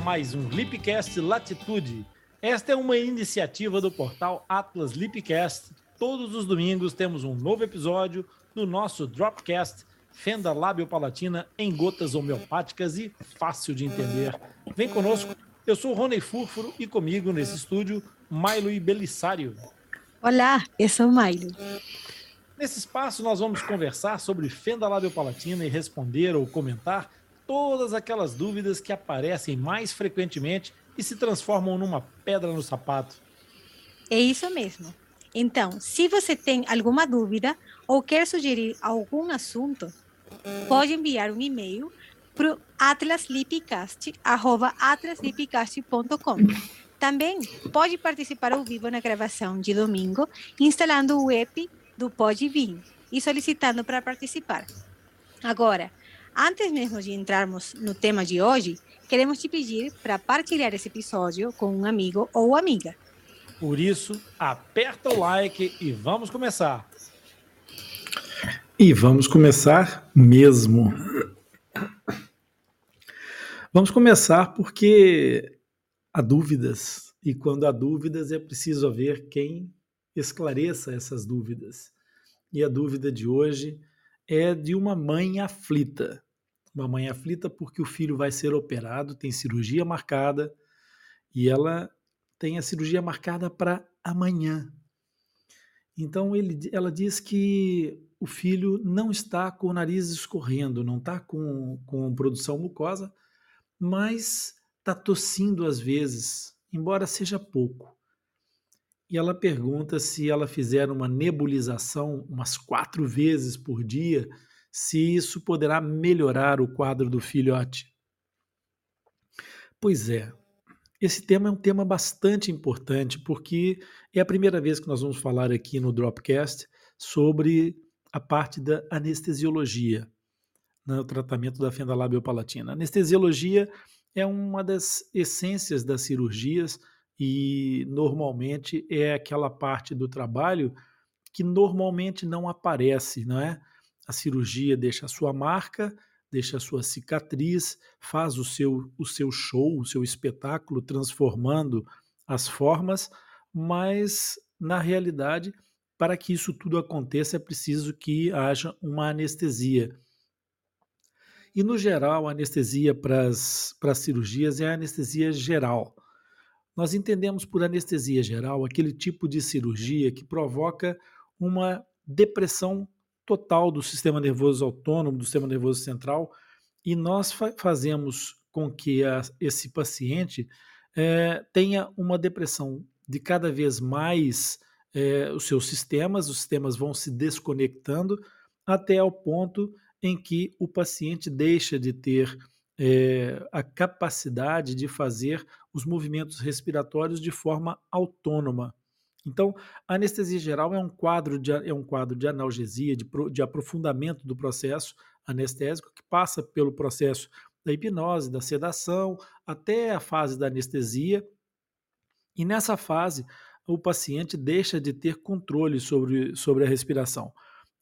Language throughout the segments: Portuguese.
A mais um Lipcast Latitude. Esta é uma iniciativa do portal Atlas Lipcast. Todos os domingos temos um novo episódio do nosso Dropcast Fenda Lábio Palatina em gotas homeopáticas e fácil de entender. Vem conosco, eu sou Rony Furfuro e comigo nesse estúdio, Milo e Belissário. Olá, eu sou Milo. Nesse espaço nós vamos conversar sobre Fenda Lábio Palatina e responder ou comentar todas aquelas dúvidas que aparecem mais frequentemente e se transformam numa pedra no sapato. É isso mesmo. Então, se você tem alguma dúvida ou quer sugerir algum assunto, pode enviar um e-mail para atlaslipcast.com. Também pode participar ao vivo na gravação de domingo, instalando o app do Pode Vir e solicitando para participar. Agora, antes mesmo de entrarmos no tema de hoje, queremos te pedir para partilhar esse episódio com um amigo ou amiga. Por isso, aperta o like e vamos começar. E vamos começar mesmo. Vamos começar porque há dúvidas, e quando há dúvidas é preciso haver quem esclareça essas dúvidas. E a dúvida de hoje é de uma mãe aflita. Uma mãe aflita porque o filho vai ser operado, tem cirurgia marcada, e ela tem a cirurgia marcada para amanhã. Então ele, ela diz que o filho não está com o nariz escorrendo, não está com, com produção mucosa, mas está tossindo às vezes, embora seja pouco. E ela pergunta se ela fizer uma nebulização umas quatro vezes por dia, se isso poderá melhorar o quadro do filhote. Pois é, esse tema é um tema bastante importante, porque é a primeira vez que nós vamos falar aqui no Dropcast sobre a parte da anestesiologia, no né, tratamento da fenda labiopalatina. A anestesiologia é uma das essências das cirurgias e normalmente é aquela parte do trabalho que normalmente não aparece, não é? A cirurgia deixa a sua marca, deixa a sua cicatriz, faz o seu, o seu show, o seu espetáculo, transformando as formas, mas na realidade, para que isso tudo aconteça, é preciso que haja uma anestesia. E no geral, a anestesia para as, cirurgias é a anestesia geral. Nós entendemos por anestesia geral aquele tipo de cirurgia que provoca uma depressão total do sistema nervoso autônomo, do sistema nervoso central, e nós fa fazemos com que a, esse paciente é, tenha uma depressão de cada vez mais é, os seus sistemas, os sistemas vão se desconectando até ao ponto em que o paciente deixa de ter é, a capacidade de fazer os movimentos respiratórios de forma autônoma. Então, a anestesia geral é um quadro de, é um quadro de analgesia, de, de aprofundamento do processo anestésico, que passa pelo processo da hipnose, da sedação, até a fase da anestesia. E nessa fase, o paciente deixa de ter controle sobre, sobre a respiração.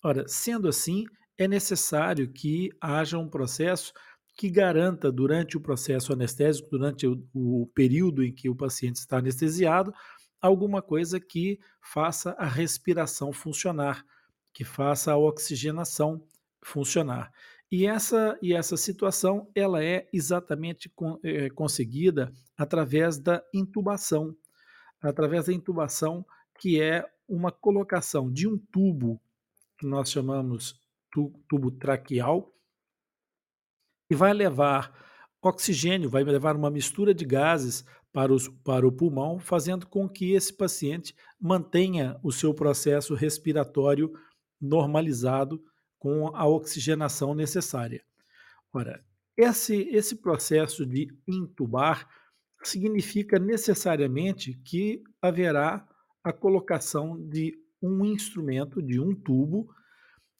Ora, sendo assim, é necessário que haja um processo que garanta, durante o processo anestésico, durante o, o período em que o paciente está anestesiado, alguma coisa que faça a respiração funcionar, que faça a oxigenação funcionar. E essa, e essa situação ela é exatamente con, é, conseguida através da intubação, através da intubação que é uma colocação de um tubo que nós chamamos tubo traqueal e vai levar oxigênio, vai levar uma mistura de gases para, os, para o pulmão, fazendo com que esse paciente mantenha o seu processo respiratório normalizado com a oxigenação necessária. Ora, esse, esse processo de intubar significa necessariamente que haverá a colocação de um instrumento, de um tubo,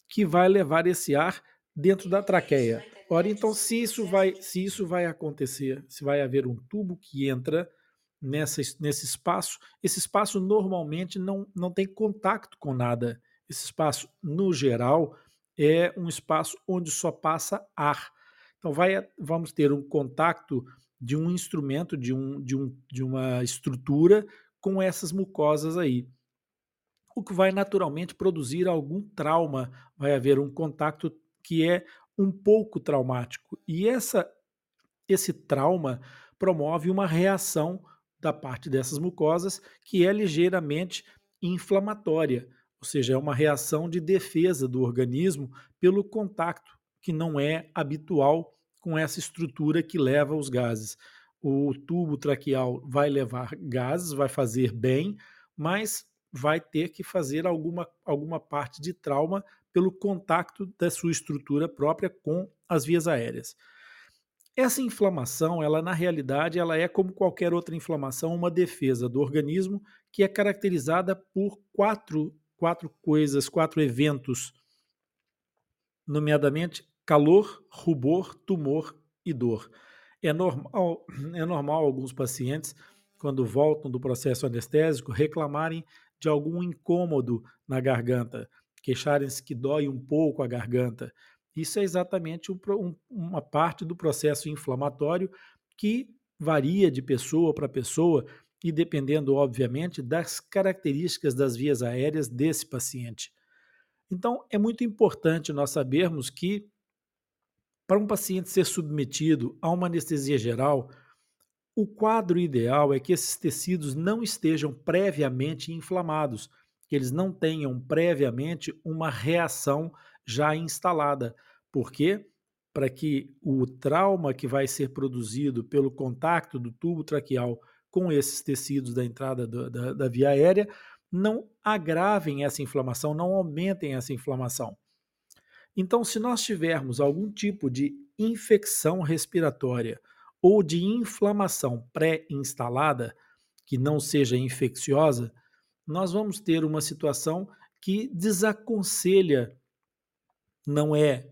que vai levar esse ar dentro da traqueia. Ora, então, se isso vai, se isso vai acontecer, se vai haver um tubo que entra nessa, nesse espaço, esse espaço normalmente não, não tem contato com nada. Esse espaço, no geral, é um espaço onde só passa ar. Então, vai, vamos ter um contato de um instrumento, de, um, de, um, de uma estrutura com essas mucosas aí. O que vai naturalmente produzir algum trauma, vai haver um contato que é um pouco traumático. E essa, esse trauma promove uma reação da parte dessas mucosas que é ligeiramente inflamatória, ou seja, é uma reação de defesa do organismo pelo contato que não é habitual com essa estrutura que leva os gases. O tubo traqueal vai levar gases, vai fazer bem, mas vai ter que fazer alguma, alguma parte de trauma pelo contato da sua estrutura própria com as vias aéreas. Essa inflamação, ela na realidade, ela é como qualquer outra inflamação, uma defesa do organismo que é caracterizada por quatro, quatro coisas, quatro eventos, nomeadamente calor, rubor, tumor e dor. É normal, é normal alguns pacientes, quando voltam do processo anestésico, reclamarem de algum incômodo na garganta, queixarem-se que dói um pouco a garganta. Isso é exatamente um, um, uma parte do processo inflamatório que varia de pessoa para pessoa e dependendo, obviamente, das características das vias aéreas desse paciente. Então, é muito importante nós sabermos que para um paciente ser submetido a uma anestesia geral, o quadro ideal é que esses tecidos não estejam previamente inflamados, que eles não tenham previamente uma reação já instalada. Por quê? Para que o trauma que vai ser produzido pelo contato do tubo traqueal com esses tecidos da entrada do, da, da via aérea não agravem essa inflamação, não aumentem essa inflamação. Então, se nós tivermos algum tipo de infecção respiratória ou de inflamação pré-instalada, que não seja infecciosa, nós vamos ter uma situação que desaconselha, não é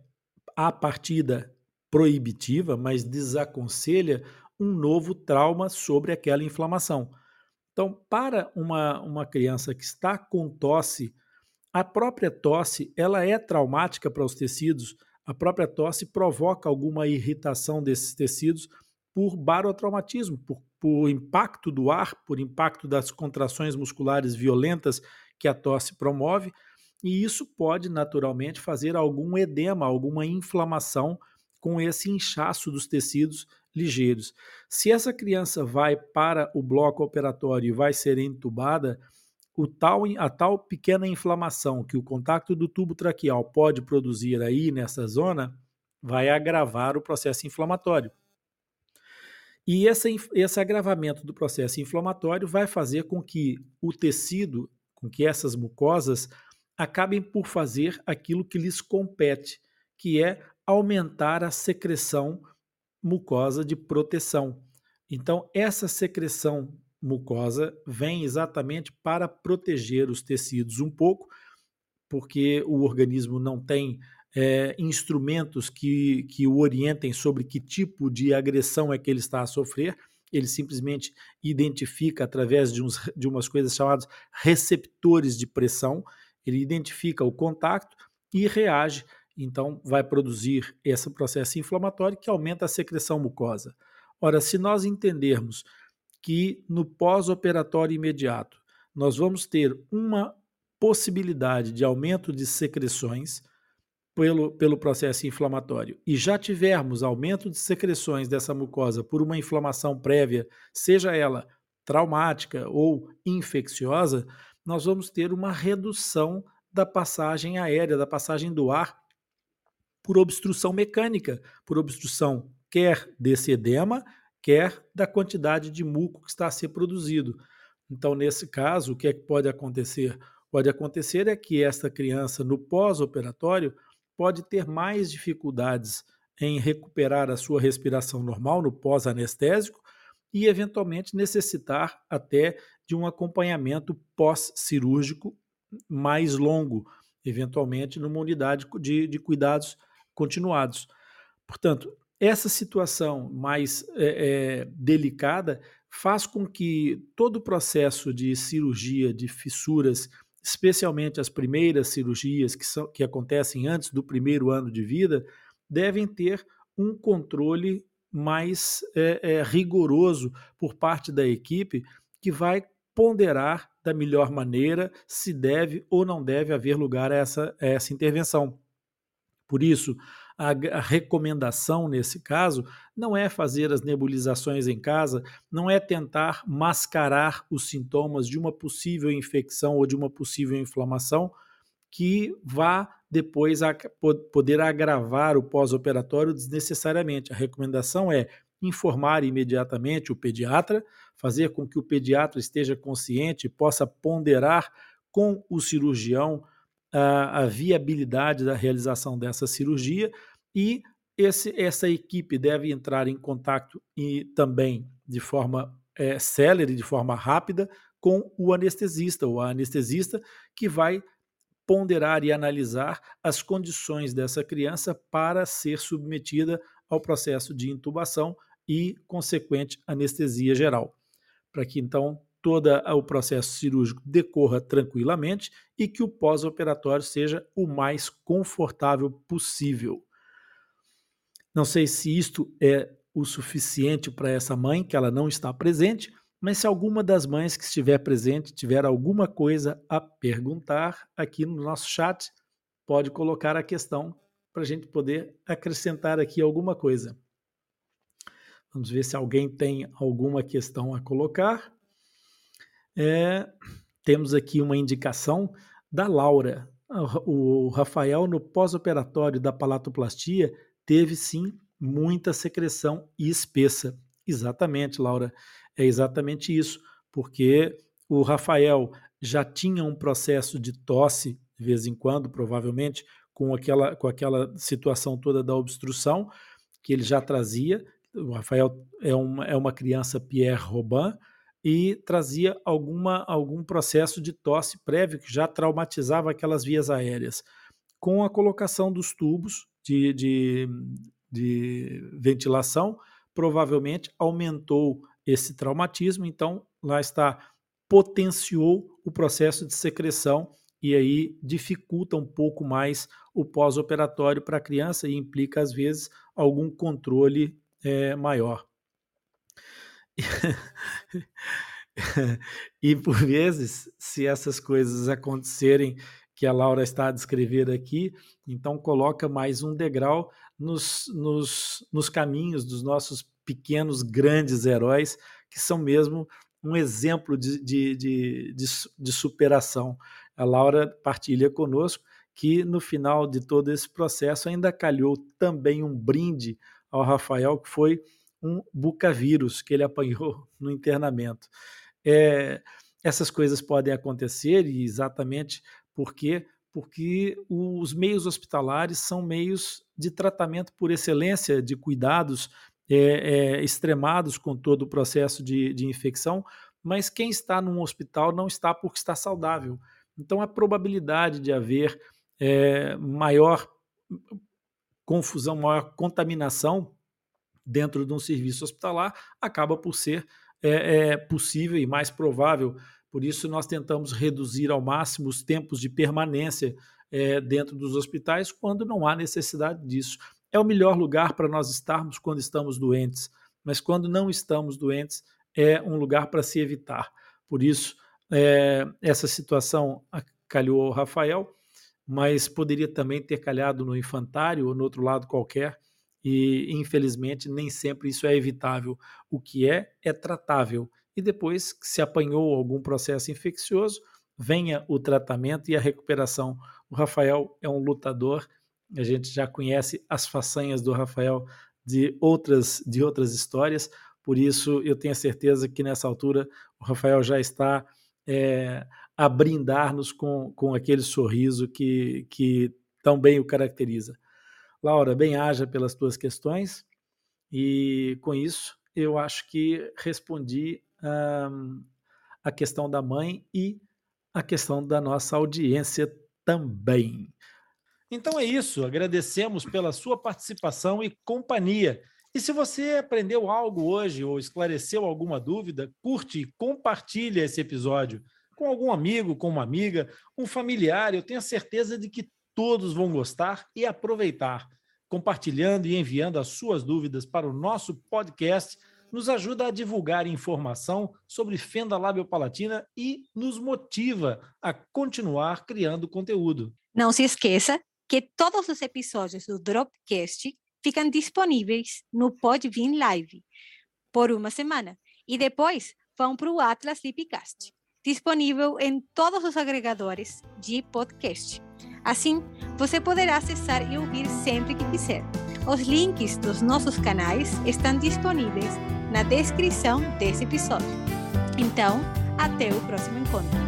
a partida proibitiva, mas desaconselha um novo trauma sobre aquela inflamação. Então, para uma, uma criança que está com tosse a própria tosse, ela é traumática para os tecidos. A própria tosse provoca alguma irritação desses tecidos por barotraumatismo, por, por impacto do ar, por impacto das contrações musculares violentas que a tosse promove, e isso pode naturalmente fazer algum edema, alguma inflamação com esse inchaço dos tecidos ligeiros. Se essa criança vai para o bloco operatório e vai ser entubada, o tal, a tal pequena inflamação que o contato do tubo traqueal pode produzir aí nessa zona vai agravar o processo inflamatório. E esse, agravamento do processo inflamatório vai fazer com que o tecido, com que essas mucosas acabem por fazer aquilo que lhes compete, que é aumentar a secreção mucosa de proteção. Então, essa secreção mucosa vem exatamente para proteger os tecidos um pouco, porque o organismo não tem é, instrumentos que, que o orientem sobre que tipo de agressão é que ele está a sofrer. Ele simplesmente identifica através de, uns, de umas coisas chamadas receptores de pressão. Ele identifica o contato e reage. Então, vai produzir esse processo inflamatório que aumenta a secreção mucosa. Ora, se nós entendermos que no pós-operatório imediato nós vamos ter uma possibilidade de aumento de secreções pelo, pelo processo inflamatório e já tivermos aumento de secreções dessa mucosa por uma inflamação prévia, seja ela traumática ou infecciosa, nós vamos ter uma redução da passagem aérea, da passagem do ar por obstrução mecânica, por obstrução quer desse edema, quer da quantidade de muco que está a ser produzido. Então, nesse caso, o que, é que pode acontecer? Pode acontecer é que esta criança, no pós-operatório, pode ter mais dificuldades em recuperar a sua respiração normal no pós-anestésico e, eventualmente, necessitar até de um acompanhamento pós-cirúrgico mais longo, eventualmente numa unidade de, de cuidados continuados. Portanto, essa situação mais é, é, delicada faz com que todo o processo de cirurgia de fissuras, especialmente as primeiras cirurgias que, são, que acontecem antes do primeiro ano de vida, devem ter um controle mais é, é, rigoroso por parte da equipe que vai ponderar da melhor maneira se deve ou não deve haver lugar a essa, a essa intervenção. Por isso, a, a, recomendação nesse caso não é fazer as nebulizações em casa, não é tentar mascarar os sintomas de uma possível infecção ou de uma possível inflamação que vá depois a, poder agravar o pós-operatório desnecessariamente. A recomendação é informar imediatamente o pediatra, fazer com que o pediatra esteja consciente, possa ponderar com o cirurgião a, a viabilidade da realização dessa cirurgia e esse, essa equipe deve entrar em contato e também de forma é, célere, de forma rápida, com o anestesista ou a anestesista que vai ponderar e analisar as condições dessa criança para ser submetida ao processo de intubação e consequente anestesia geral, para que então todo o processo cirúrgico decorra tranquilamente e que o pós-operatório seja o mais confortável possível. Não sei se isto é o suficiente para essa mãe, que ela não está presente, mas se alguma das mães que estiver presente tiver alguma coisa a perguntar aqui no nosso chat, pode colocar a questão para a gente poder acrescentar aqui alguma coisa. Vamos ver se alguém tem alguma questão a colocar. É, temos aqui uma indicação da Laura. O Rafael, no pós-operatório da palatoplastia, teve sim muita secreção espessa. Exatamente, Laura, é exatamente isso, porque o Rafael já tinha um processo de tosse, de vez em quando, provavelmente, com aquela, com aquela situação toda da obstrução, que ele já trazia, o Rafael é uma, é uma criança Pierre Robin e trazia alguma, algum processo de tosse prévio que já traumatizava aquelas vias aéreas. Com a colocação dos tubos de, de, de ventilação, provavelmente aumentou esse traumatismo, então lá está, potenciou o processo de secreção e aí dificulta um pouco mais o pós-operatório para a criança e implica, às vezes, algum controle é, maior. e por vezes, se essas coisas acontecerem que a Laura está a descrever aqui, então coloca mais um degrau nos, nos, nos caminhos dos nossos pequenos, grandes heróis, que são mesmo um exemplo de, de, de, de, de superação. A Laura partilha conosco que no final de todo esse processo ainda calhou também um brinde ao Rafael, que foi um bucavírus que ele apanhou no internamento. É, essas coisas podem acontecer e exatamente porque porque os meios hospitalares são meios de tratamento por excelência, de cuidados é, é, extremados com todo o processo de, de infecção, mas quem está num hospital não está porque está saudável. Então, a probabilidade de haver é, maior confusão, maior contaminação dentro de um serviço hospitalar acaba por ser é, é, possível e mais provável. Por isso, nós tentamos reduzir ao máximo os tempos de permanência é, dentro dos hospitais quando não há necessidade disso. É o melhor lugar para nós estarmos quando estamos doentes, mas quando não estamos doentes, é um lugar para se evitar. Por isso, é, essa situação calhou ao Rafael, mas poderia também ter calhado no infantário ou no outro lado qualquer, e infelizmente nem sempre isso é evitável. O que é, é tratável. E depois que se apanhou algum processo infeccioso, venha o tratamento e a recuperação. O Rafael é um lutador, a gente já conhece as façanhas do Rafael de outras, de outras histórias, por isso eu tenho certeza que nessa altura o Rafael já está é, a brindar-nos com, com aquele sorriso que, que tão bem o caracteriza. Laura, bem-haja pelas tuas questões e com isso eu acho que respondi um, a questão da mãe e a questão da nossa audiência também. Então é isso, agradecemos pela sua participação e companhia. E se você aprendeu algo hoje ou esclareceu alguma dúvida, curte e compartilhe esse episódio com algum amigo, com uma amiga, um familiar. Eu tenho certeza de que todos vão gostar e aproveitar. compartilhando e enviando as suas dúvidas para o nosso podcast nos ajuda a divulgar informação sobre fenda labiopalatina e nos motiva a continuar criando conteúdo. Não se esqueça que todos os episódios do Dropcast ficam disponíveis no Podbean Live por uma semana e depois vão para o Atlas Lipcast, disponível em todos os agregadores de podcast. Assim, você poderá acessar e ouvir sempre que quiser. Os links dos nossos canais estão disponíveis na descrição desse episódio. Então, até o próximo encontro.